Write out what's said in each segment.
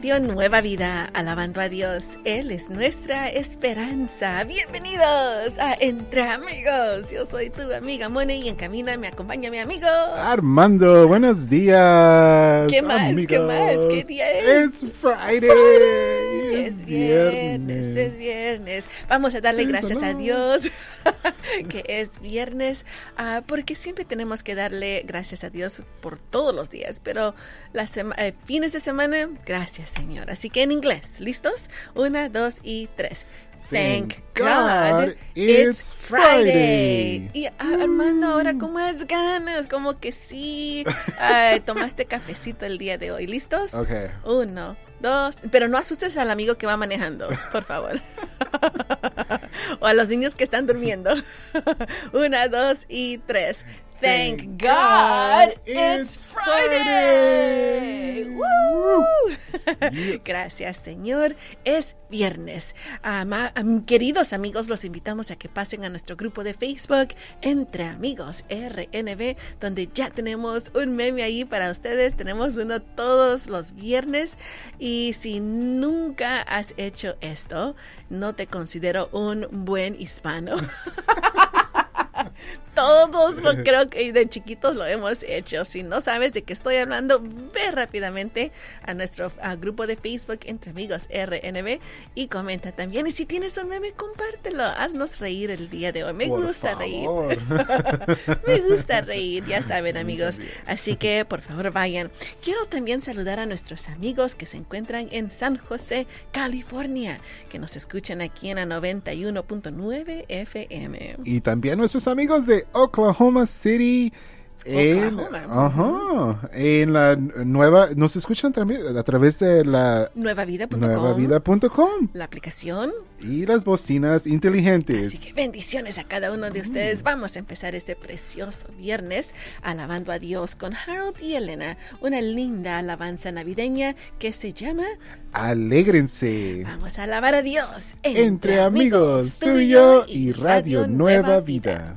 Radio Nueva Vida, alabando a Dios. Él es nuestra esperanza. Bienvenidos a Entre Amigos. Yo soy tu amiga Mone y en camino me acompaña mi amigo Armando. Buenos días. ¿Qué más? ¿Qué más? ¿Qué día es? It's Friday. Es viernes, es viernes. Vamos a darle gracias a Dios que es viernes, ah, porque siempre tenemos que darle gracias a Dios por todos los días, pero las eh, fines de semana, gracias Señor. Así que en inglés, ¿listos? Una, dos y tres. Thank God, it's Friday. Y ah, Armando, ahora con más ganas, como que sí. Tomaste cafecito el día de hoy. ¿Listos? Ok. Uno, dos. Pero no asustes al amigo que va manejando, por favor. o a los niños que están durmiendo. Una, dos y tres. Thank God it's Friday. Woo. Gracias, Señor. Es viernes. Ama- am- queridos amigos, los invitamos a que pasen a nuestro grupo de Facebook Entre Amigos RNB, donde ya tenemos un meme ahí para ustedes. Tenemos uno todos los viernes. Y si nunca has hecho esto, no te considero un buen hispano. Todos lo creo que de chiquitos lo hemos hecho. Si no sabes de qué estoy hablando, ve rápidamente a nuestro a grupo de Facebook Entre Amigos RNB y comenta también. Y si tienes un meme, compártelo. Haznos reír el día de hoy. Me Por gusta reír. Me gusta reír, ya saben amigos. Así que por favor vayan. Quiero también saludar a nuestros amigos que se encuentran en San José, California, que nos escuchan aquí en la 91.9 FM. Y también nuestros amigos de Oklahoma City. En, Oklahoma. ajá, en la nueva, nos escuchan también a través de la Nuevavida.com. nuevavida.com La aplicación. y las bocinas inteligentes. Así que bendiciones a cada uno de ustedes. Vamos a empezar este precioso viernes alabando a Dios con Harold y Elena. Una linda alabanza navideña que se llama Alégrense. Vamos a alabar a Dios. Entre amigos, tú y yo y Radio Nueva Vida.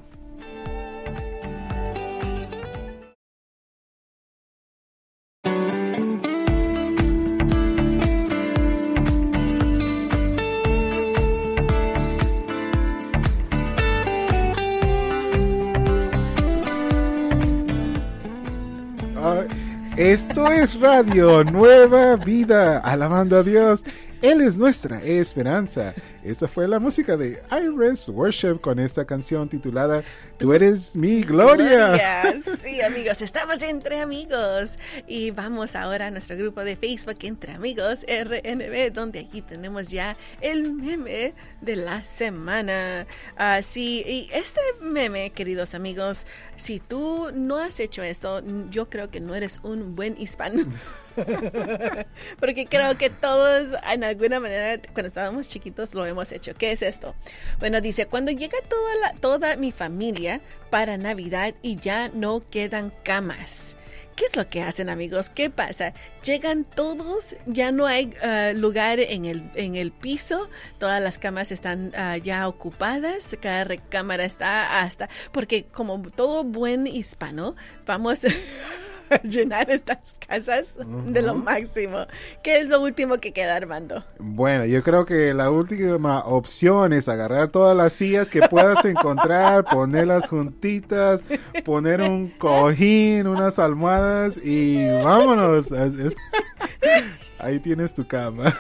Esto es Radio Nueva Vida, alabando a Dios. Él es nuestra esperanza. Esta fue la música de Iris Worship con esta canción titulada Tú eres mi gloria. Gloria. Sí, amigos, estamos entre amigos. Y vamos ahora a nuestro grupo de Facebook Entre Amigos RNB, donde aquí tenemos ya el meme de la semana. Así, y este meme, queridos amigos, si tú no has hecho esto, yo creo que no eres un buen hispano. Porque creo que todos en alguna manera cuando estábamos chiquitos lo hemos hecho. ¿Qué es esto? Bueno, dice, cuando llega toda, la, toda mi familia para Navidad y ya no quedan camas. ¿Qué es lo que hacen amigos? ¿Qué pasa? Llegan todos, ya no hay uh, lugar en el, en el piso, todas las camas están uh, ya ocupadas, cada recámara está hasta, porque como todo buen hispano, vamos llenar estas casas uh -huh. de lo máximo. ¿Qué es lo último que queda, Armando? Bueno, yo creo que la última opción es agarrar todas las sillas que puedas encontrar, ponerlas juntitas, poner un cojín, unas almohadas y vámonos. Ahí tienes tu cama.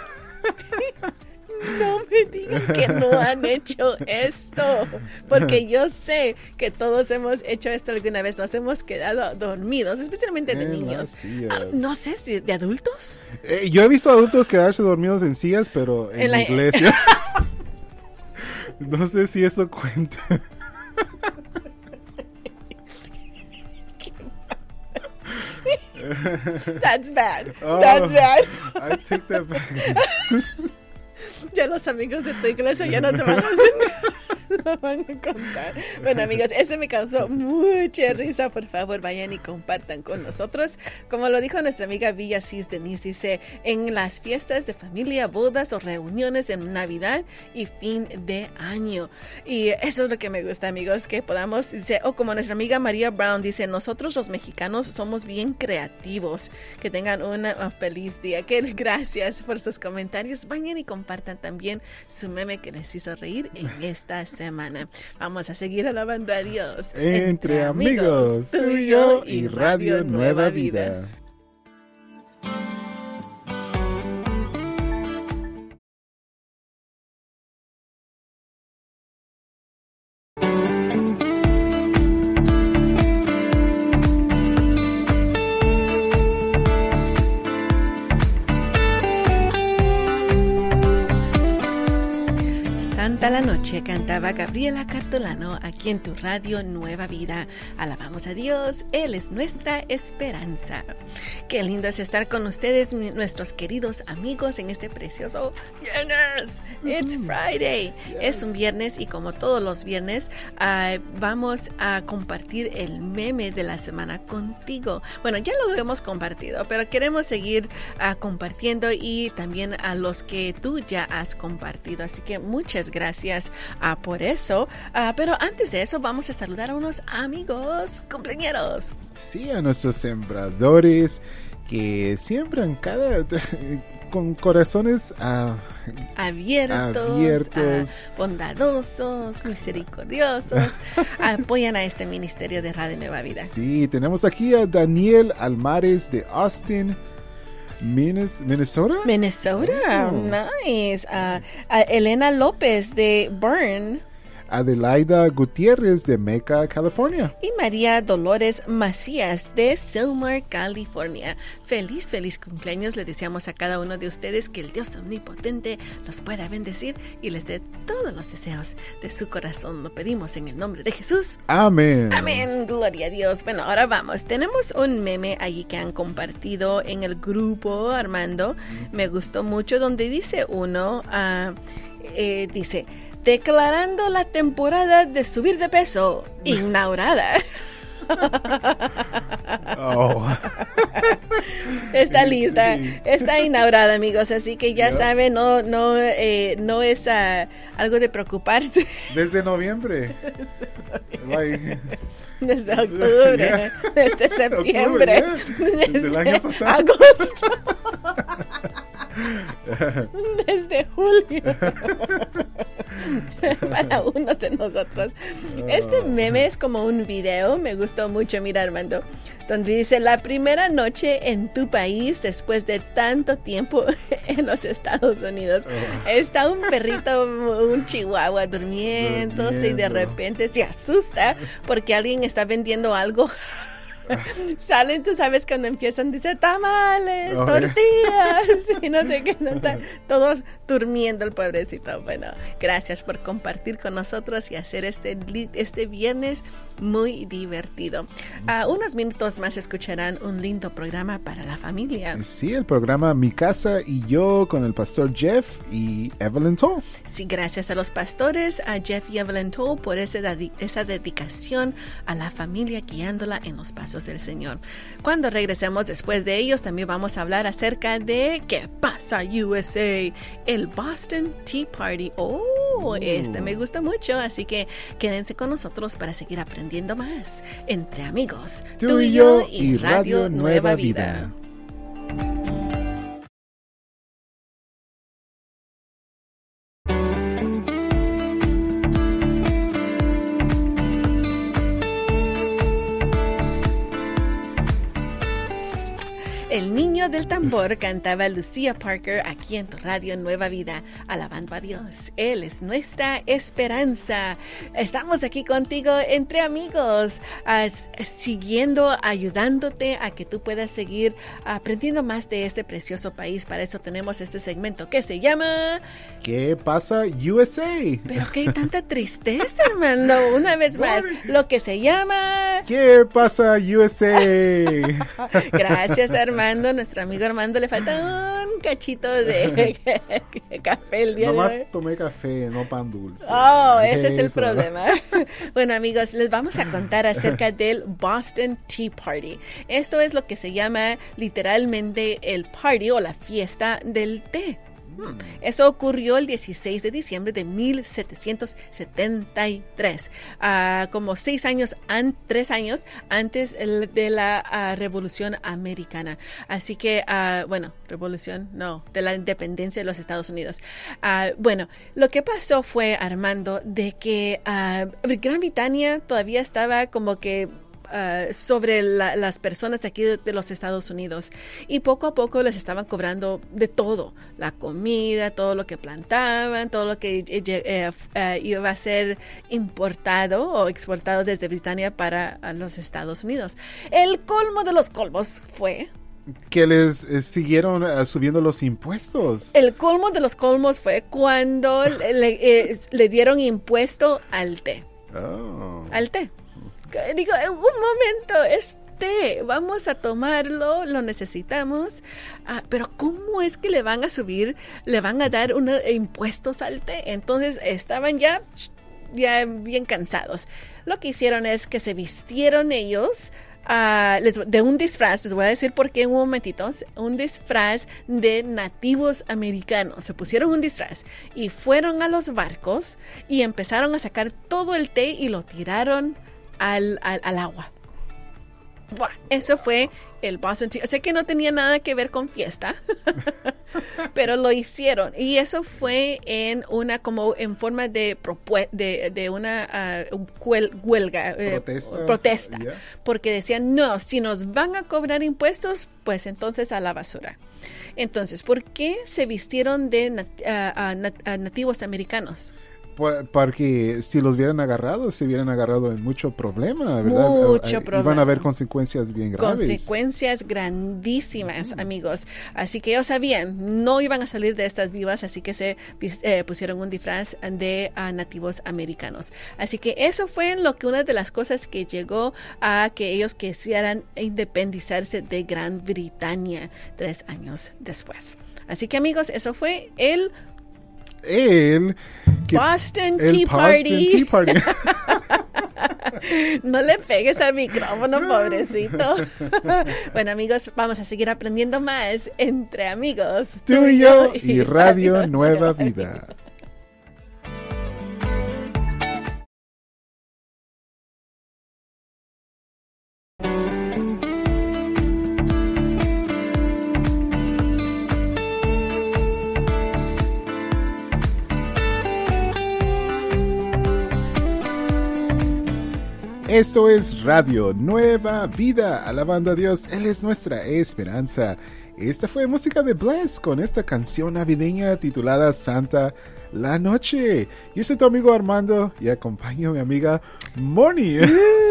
Me digan que no han hecho esto, porque yo sé que todos hemos hecho esto alguna vez, nos hemos quedado dormidos, especialmente de en niños. Ah, no sé si de adultos. Eh, yo he visto adultos quedarse dormidos en sillas, pero en, En la la- iglesia. no sé si eso cuenta. That's bad. Oh. That's bad. I take that back. Ya los amigos de tu iglesia ya no te van a hacer. Lo van a contar. Bueno, amigos, ese me causó mucha risa. Por favor, vayan y compartan con nosotros. Como lo dijo nuestra amiga Villa Cis Denise, dice, en las fiestas de familia, bodas o reuniones en Navidad y fin de año. Y eso es lo que me gusta, amigos, que podamos, dice, o como nuestra amiga María Brown dice, nosotros los mexicanos somos bien creativos. Que tengan un feliz día. Que gracias por sus comentarios. Vayan y compartan también su meme que les hizo reír en esta semana. Vamos a seguir alabando a Dios. Entre, amigos, tú y yo y Radio Nueva Vida. Cantaba Gabriela Cartolano aquí en tu radio Nueva Vida. Alabamos a Dios, Él es nuestra esperanza. Qué lindo es estar con ustedes, nuestros queridos amigos, en este precioso viernes. It's Friday. Es un viernes y como todos los viernes, vamos a compartir el meme de la semana contigo. Bueno, ya lo hemos compartido, pero queremos seguir ah, compartiendo y también a los que tú ya has compartido. Así que muchas gracias ah, por eso. Ah, pero antes de eso, vamos a saludar a unos amigos cumpleaños. Sí, a nuestros sembradores que siembran cada con corazones ah, abiertos, Abiertos. ah, bondadosos, misericordiosos, apoyan a este ministerio de Radio Nueva Vida. Sí, tenemos aquí a Daniel Almares de Austin, Minnesota. Minnesota, Oh. nice. Ah, a Elena López de Burn Adelaida Gutiérrez de Meca, California. y María Dolores Macías de Silmar, California. Feliz, feliz cumpleaños. Le deseamos a cada uno de ustedes que el Dios omnipotente los pueda bendecir y les dé todos los deseos de su corazón. Lo pedimos en el nombre de Jesús. Amén. Amén, gloria a Dios. Bueno, ahora vamos. Tenemos un meme allí que han compartido en el grupo, Armando. Me gustó mucho donde dice uno, ah, eh, dice, declarando la temporada de subir de peso, inaugurada. Oh. Está lista, Sí. está inaugurada, amigos. Así que ya saben, no, no, eh, no es algo de preocuparse. Desde noviembre. Desde octubre, desde septiembre, Octubre, ya. Desde el año pasado. agosto, desde julio. Para unos de nosotros. Este Ah. meme es como un video, me gustó mucho, mira Armando, donde dice la primera noche en tu país después de tanto tiempo en los Estados Unidos. Oh. Está un perrito, un chihuahua durmiendo y de repente se asusta porque alguien está vendiendo algo. Salen, tú sabes, cuando empiezan, dice tamales, Oh, tortillas y no sé qué, no está todos durmiendo el pobrecito. Bueno, gracias por compartir con nosotros y hacer este, este viernes muy divertido. A unos minutos más escucharán un lindo programa para la familia. Sí, el programa Mi Casa y yo con el pastor Jeff y Evelyn Toll. Sí, gracias a los pastores, a Jeff y Evelyn Toll por dedi- esa dedicación a la familia guiándola en los pasos del Señor. Cuando regresemos después de ellos, también vamos a hablar acerca de ¿Qué pasa USA? El Boston Tea Party. Oh, este me gusta mucho, así que quédense con nosotros para seguir aprendiendo más entre amigos. Tú y yo y Radio Nueva Vida. Del tambor cantaba Lucía Parker aquí en tu radio Nueva Vida, alabando a Dios. Él es nuestra esperanza. Estamos aquí contigo entre amigos, siguiendo, ayudándote a que tú puedas seguir aprendiendo más de este precioso país. Para eso tenemos este segmento que se llama... ¿Qué pasa USA? Pero que hay tanta tristeza, hermano. Una vez más, lo que se llama... ¿Qué pasa USA? Gracias, Armando. Nuestro amigo Armando le falta un cachito de café el día Nomás de hoy. tomé café, no pan dulce. Oh, ese es el problema. Bueno, amigos, les vamos a contar acerca del Boston Tea Party. Esto es lo que se llama literalmente el party o la fiesta del té. Hmm. Esto ocurrió el 16 de diciembre de 1773, ah, como seis años, an- tres años antes de la ah, Revolución Americana. Así que, ah, bueno, revolución, no, de la independencia de los Estados Unidos. Bueno, lo que pasó fue, Armando, de que Gran Bretaña todavía estaba como que ah, sobre la- las personas aquí de, de los Estados Unidos y poco a poco les estaban cobrando de todo, la comida, todo lo que plantaban, todo lo que eh, eh, eh, iba a ser importado o exportado desde Britania para los Estados Unidos. El colmo de los colmos fue Que les eh, siguieron eh, subiendo los impuestos. El colmo de los colmos fue cuando eh, le dieron impuesto al té. Oh. Al té. Digo, "Eh, un momento, es té, vamos a tomarlo, lo necesitamos. Ah, pero ¿cómo es que le van a subir, le van a dar unos impuestos al té? Entonces estaban ya, ya bien cansados. Lo que hicieron es que se vistieron ellos ah, les- de un disfraz, les voy a decir por qué en un momentito, un disfraz de nativos americanos. Se pusieron un disfraz y fueron a los barcos y empezaron a sacar todo el té y lo tiraron al, al- al agua. Buah, eso fue el Boston Tea. O sea que no tenía nada que ver con fiesta, pero lo hicieron. Y eso fue en una, como en forma de, de, de una ah, huel- huelga, eh, Protesta. Porque decían, no, si nos van a cobrar impuestos, pues entonces a la basura. Entonces, ¿por qué se vistieron de nat- nat- ah, nativos americanos? Por- porque si los hubieran agarrado, se hubieran agarrado en mucho problema, ¿verdad? Mucho Eh, eh, Iban problema. a haber consecuencias bien graves. Consecuencias grandísimas, amigos. Así que ellos sabían, no iban a salir de estas vivas, así que se eh, pusieron un disfraz de ah, nativos americanos. Así que eso fue lo que una de las cosas que llegó a que ellos quisieran independizarse de Gran Bretaña tres años después. Así que amigos, eso fue el El, que- Boston el Tea Boston Party. Tea Party. No le pegues al micrófono, pobrecito. bueno, amigos, vamos a seguir aprendiendo más entre amigos. Tú y yo y Radio Nueva Vida. Esto es Radio Nueva Vida, alabando a Dios, Él es nuestra esperanza. Esta fue música de Bless con esta canción navideña titulada Santa la Noche. Yo soy tu amigo Armando y acompaño a mi amiga Moni.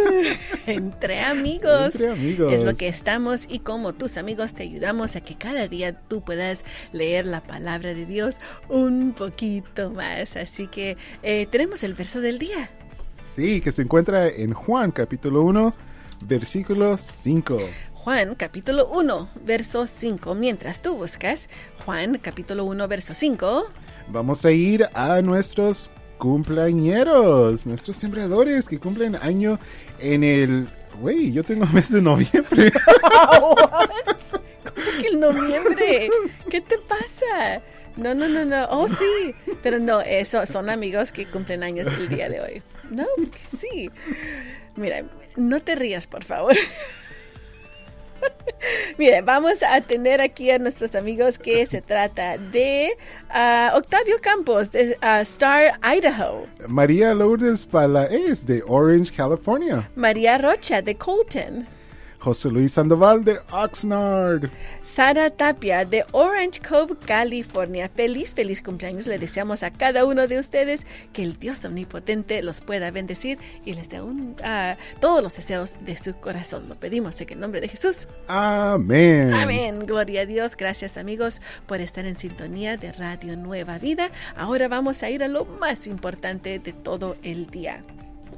Entre amigos. Entre amigos. Es lo que estamos y como tus amigos te ayudamos a que cada día tú puedas leer la palabra de Dios un poquito más. Así que eh, tenemos el verso del día. Sí, que se encuentra en Juan capítulo 1, versículo 5. Juan capítulo 1, verso 5. Mientras tú buscas Juan capítulo 1, verso 5. Vamos a ir a nuestros cumpleañeros, nuestros sembradores que cumplen año en el... Güey, yo tengo mes de noviembre. ¿Cómo que el noviembre? ¿Qué te pasa? No, no, no, no. Oh, sí. Pero no, eso son amigos que cumplen años el día de hoy. No, sí. Mira, no te rías, por favor. Mire, vamos a tener aquí a nuestros amigos que se trata de ah, Octavio Campos de ah, Star, Idaho. María Lourdes Palaez de Orange, California. María Rocha de Colton. José Luis Sandoval de Oxnard. Sara Tapia de Orange Cove, California. Feliz, feliz cumpleaños. Le deseamos a cada uno de ustedes que el Dios omnipotente los pueda bendecir y les dé un, ah, todos los deseos de su corazón. Lo pedimos en el nombre de Jesús. Amén. Amén. Gloria a Dios. Gracias amigos por estar en sintonía de Radio Nueva Vida. Ahora vamos a ir a lo más importante de todo el día.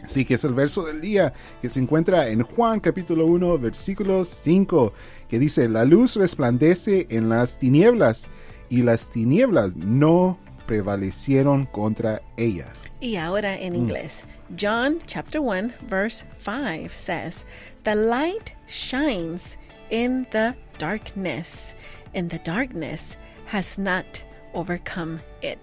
Así que es el verso del día que se encuentra en Juan capítulo 1 versículo 5 que dice, la luz resplandece en las tinieblas y las tinieblas no prevalecieron contra ella. Y ahora en inglés. John chapter 1 verse 5 says, The light shines in the darkness, and the darkness has not overcome it.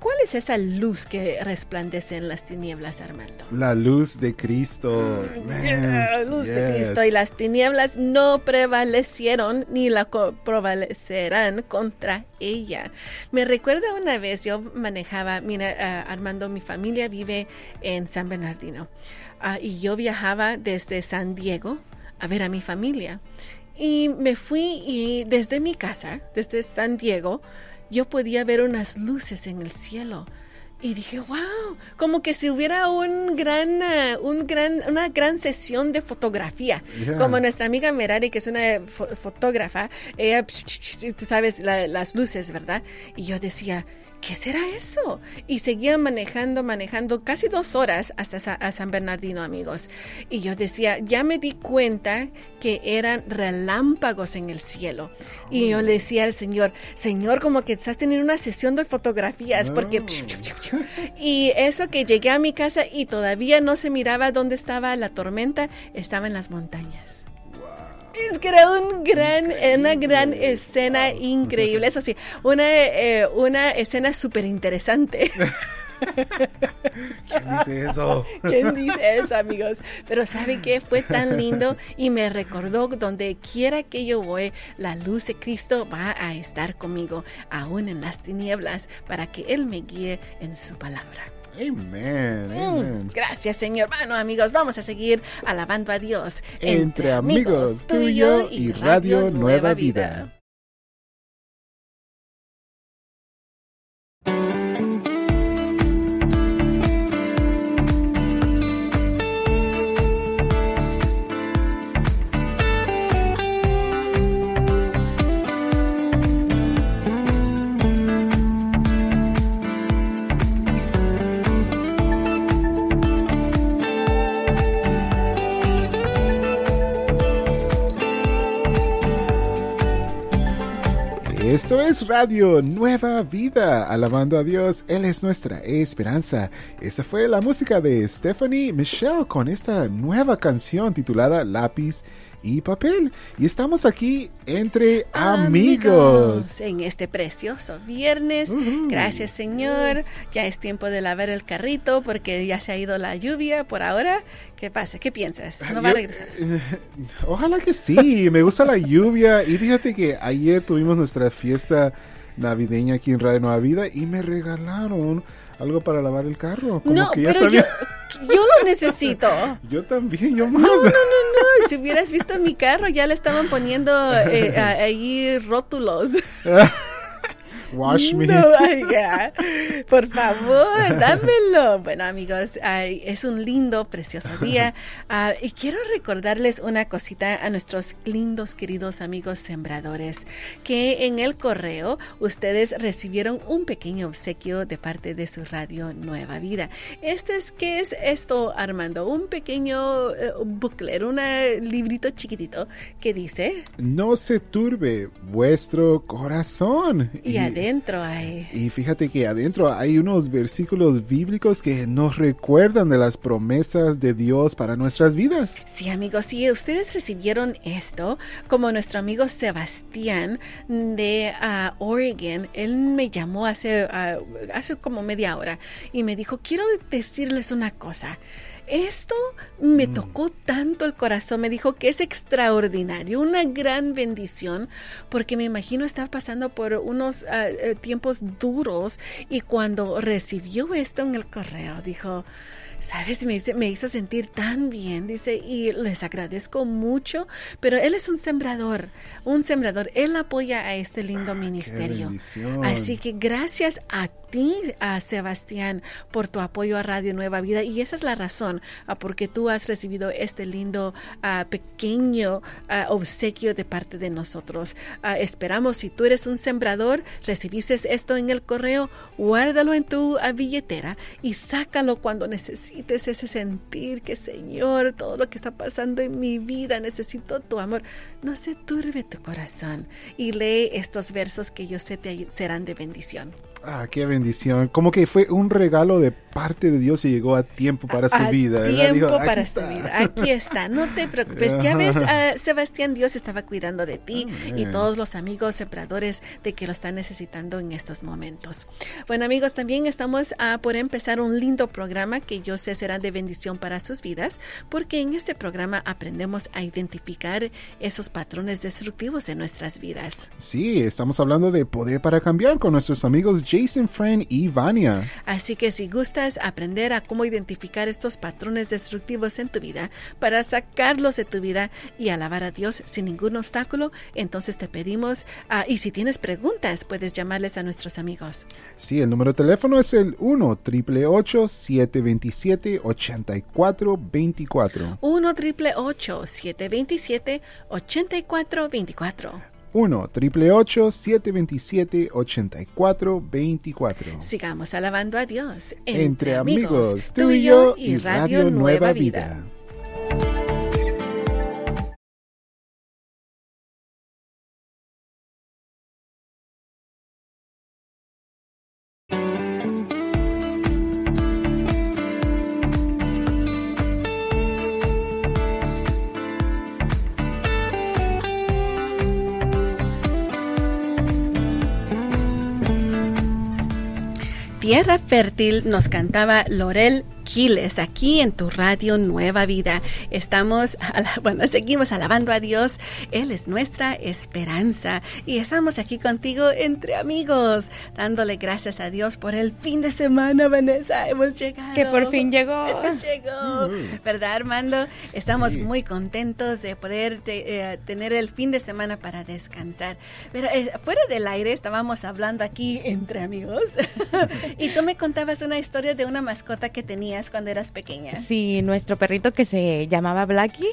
¿Cuál es esa luz que resplandece en las tinieblas, Armando? La luz de Cristo. Man, La luz de. Cristo y las tinieblas no prevalecieron ni la co- prevalecerán contra ella. Me recuerda una vez yo manejaba, mira, ah, Armando, mi familia vive en San Bernardino Ah, y yo viajaba desde San Diego a ver a mi familia. Y me fui y desde mi casa, desde San Diego, yo podía ver unas luces en el cielo. Y dije, wow, como que si hubiera un gran, eh, un gran, una gran sesión de fotografía. Yeah. Como nuestra amiga Merari, que es una fo- fotógrafa, ella, tú sabes, la- las luces, ¿verdad? Y yo decía, ¿qué será eso? Y seguía manejando, manejando casi dos horas hasta Sa- a San Bernardino, amigos. Y yo decía, ya me di cuenta que eran relámpagos en el cielo. Y yo le decía al Señor, Señor, como que estás teniendo una sesión de fotografías, porque... Y eso que llegué a mi casa y todavía no se miraba dónde estaba la tormenta, estaba en las montañas. Es que era un gran, una gran escena increíble. Eso sí, una, eh, una escena súper interesante. ¿Quién dice eso? ¿Quién dice eso, amigos? Pero ¿sabe qué? Fue tan lindo y me recordó donde quiera que yo voy, la luz de Cristo va a estar conmigo, aún en las tinieblas, para que Él me guíe en su palabra. Amen, Mm, gracias, Señor. Bueno, amigos, vamos a seguir alabando a Dios. Entre amigos, tú y yo y Radio Nueva Vida. Esto es Radio Nueva Vida, alabando a Dios, Él es nuestra esperanza. Esa fue la música de Stephanie Michelle con esta nueva canción titulada Lápiz y Papel. Y estamos aquí entre amigos. En este precioso viernes. Gracias, Señor. Ya es tiempo de lavar el carrito porque ya se ha ido la lluvia por ahora. ¿Qué pasa? ¿Qué piensas? ¿No va a Yo- regresar? eh, ojalá que sí, me gusta la lluvia. Y fíjate que ayer tuvimos nuestra fiesta navideña aquí en Radio Nueva Vida y me regalaron algo para lavar el carro. Como No, que ya pero yo, sabía. yo lo necesito. Yo también, yo más. No, no, no. Si hubieras visto mi carro, ya le estaban poniendo eh, ahí rótulos. Wash me. No, ay, ya. Por favor, dámelo. Bueno, amigos, ay, es un lindo, precioso día. Ah, y quiero recordarles una cosita a nuestros lindos, queridos amigos sembradores, que en el correo ustedes recibieron un pequeño obsequio de parte de su radio Nueva Vida. Este es, ¿qué es esto, Armando? Un pequeño booklet, un librito chiquitito que dice, No se turbe vuestro corazón. y adentro hay... y fíjate que adentro hay unos versículos bíblicos que nos recuerdan de las promesas de Dios para nuestras vidas. Sí, amigos, si ustedes recibieron esto, como nuestro amigo Sebastián de ah, Oregon, él me llamó hace, ah, hace como media hora y me dijo, quiero decirles una cosa. Esto me tocó tanto el corazón, me dijo que es extraordinario, una gran bendición, porque me imagino estar pasando por unos ah, eh, tiempos duros y cuando recibió esto en el correo, dijo, ¿Sabes? Me, hizo sentir tan bien, dice, y les agradezco mucho, pero él es un sembrador, un sembrador, él apoya a este lindo ministerio. bendición. Así que gracias a ti, a Sebastián, por tu apoyo a Radio Nueva Vida. Y esa es la razón a porque tú has recibido este lindo pequeño obsequio de parte de nosotros. esperamos, si tú eres un sembrador, recibiste esto en el correo, guárdalo en tu billetera y sácalo cuando necesites ese sentir que, Señor, todo lo que está pasando en mi vida, necesito tu amor. No se turbe tu corazón y lee estos versos que yo sé te serán de bendición. Ah, qué bendición. Como que fue un regalo de parte de Dios y llegó a tiempo para su vida. Tiempo para su vida. Aquí está. No te preocupes. Ya ves, uh, Sebastián, Dios estaba cuidando de ti y todos los amigos sembradores de que lo están necesitando en estos momentos. Bueno, amigos, también estamos a por empezar un lindo programa que yo sé será de bendición para sus vidas, porque en este programa aprendemos a identificar esos patrones destructivos en nuestras vidas. Sí, estamos hablando de poder para cambiar con nuestros amigos Jason Friend y Vania. Así que si gustas aprender a cómo identificar estos patrones destructivos en tu vida para sacarlos de tu vida y alabar a Dios sin ningún obstáculo, entonces te pedimos, uh, y si tienes preguntas, puedes llamarles a nuestros amigos. Sí, el número de teléfono es el 1 727 8424 1 727 8424 1 727 8424 Sigamos alabando a Dios. Entre, amigos, tú y yo y Radio, Nueva Vida. Tierra Fértil nos cantaba Lorel Giles, aquí en tu radio Nueva Vida. Estamos, bueno, seguimos alabando a Dios. Él es nuestra esperanza. Y estamos aquí contigo entre amigos, dándole gracias a Dios por el fin de semana, Vanessa. Hemos llegado. Que por fin llegó. llegó. ¿Verdad, Armando? Estamos muy contentos de poder eh, tener el fin de semana para descansar. Pero eh, fuera del aire estábamos hablando aquí entre amigos. y tú me contabas una historia de una mascota que tenías cuando eras pequeña. Sí, nuestro perrito que se llamaba Blackie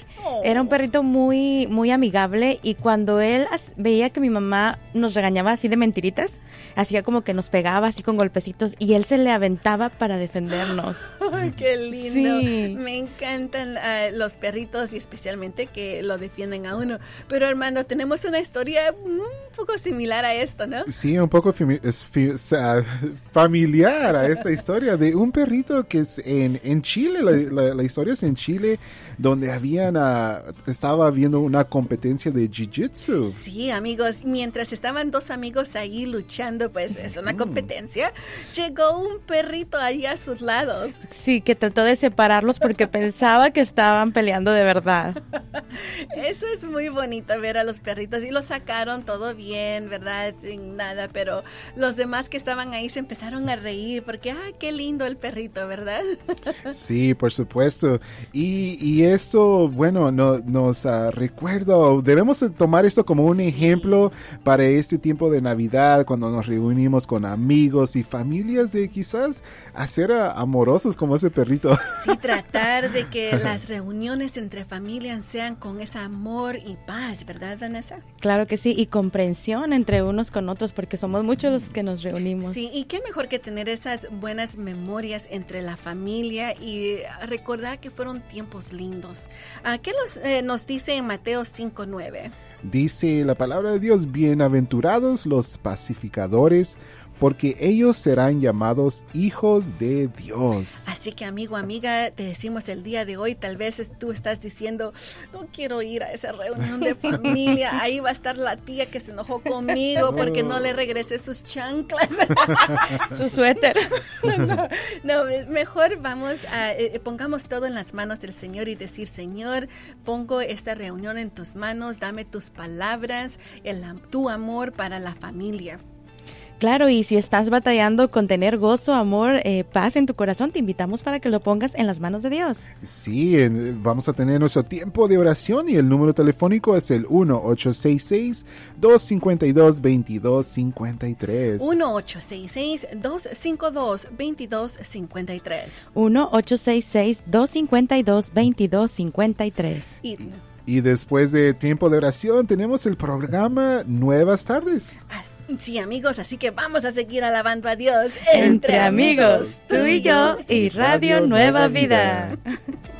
era un oh. perrito muy, muy amigable y cuando él veía que mi mamá nos regañaba así de mentiritas, hacía como que nos pegaba así con golpecitos y él se le aventaba para defendernos. ¡Qué lindo! Me encantan ah, los perritos y especialmente que lo defienden a uno. Pero hermano, tenemos una historia un poco similar a esto, ¿no? Sí, un poco familiar a esta historia de un perrito que es en, Chile, la, historia es en Chile, donde habían, estaba viendo una competencia de Jiu-Jitsu. Sí, amigos, mientras estaban dos amigos ahí luchando, pues es una mm. competencia, llegó un perrito ahí a sus lados. Sí, que trató de separarlos porque pensaba que estaban peleando de verdad. Eso es muy bonito ver a los perritos y lo sacaron todo bien, ¿verdad? Sin nada, pero los demás que estaban ahí se empezaron a reír porque, ah, qué lindo el perrito, ¿verdad? Sí, por supuesto. Y, esto, bueno, no, nos uh, recuerdo, debemos tomar esto como un ejemplo para este tiempo de Navidad, cuando nos reunimos con amigos y familias, de quizás hacer amorosos como ese perrito. Sí, tratar de que las reuniones entre familias sean con ese amor y paz, ¿verdad, Vanessa? Claro que sí, y comprensión entre unos con otros, porque somos muchos los que nos reunimos. Sí, y qué mejor que tener esas buenas memorias entre la familia y recordar que fueron tiempos lindos. Ah, ¿Qué nos, eh, nos dice en Mateo 5.9? Dice la palabra de Dios, bienaventurados los pacificadores, porque ellos serán llamados hijos de Dios. Así que amigo, amiga, te decimos el día de hoy, tal vez tú estás diciendo, no quiero ir a esa reunión de familia, ahí va a estar la tía que se enojó conmigo porque no le regresé sus chanclas, su suéter. No, mejor vamos a, eh, eh, pongamos todo en las manos del Señor y decir, Señor, pongo esta reunión en tus manos, dame tus palabras, el, tu amor para la familia. Claro, y si estás batallando con tener gozo, amor, eh, paz en tu corazón, te invitamos para que lo pongas en las manos de Dios. Sí, en- vamos a tener nuestro tiempo de oración y el número telefónico es el 1-866-252-2253. 1-866-252-2253. 1-866-252-2253. Y Y después de tiempo de oración tenemos el programa Nuevas Tardes. Sí, amigos, así que vamos a seguir alabando a Dios Entre amigos, tú y yo y Radio Nueva Vida.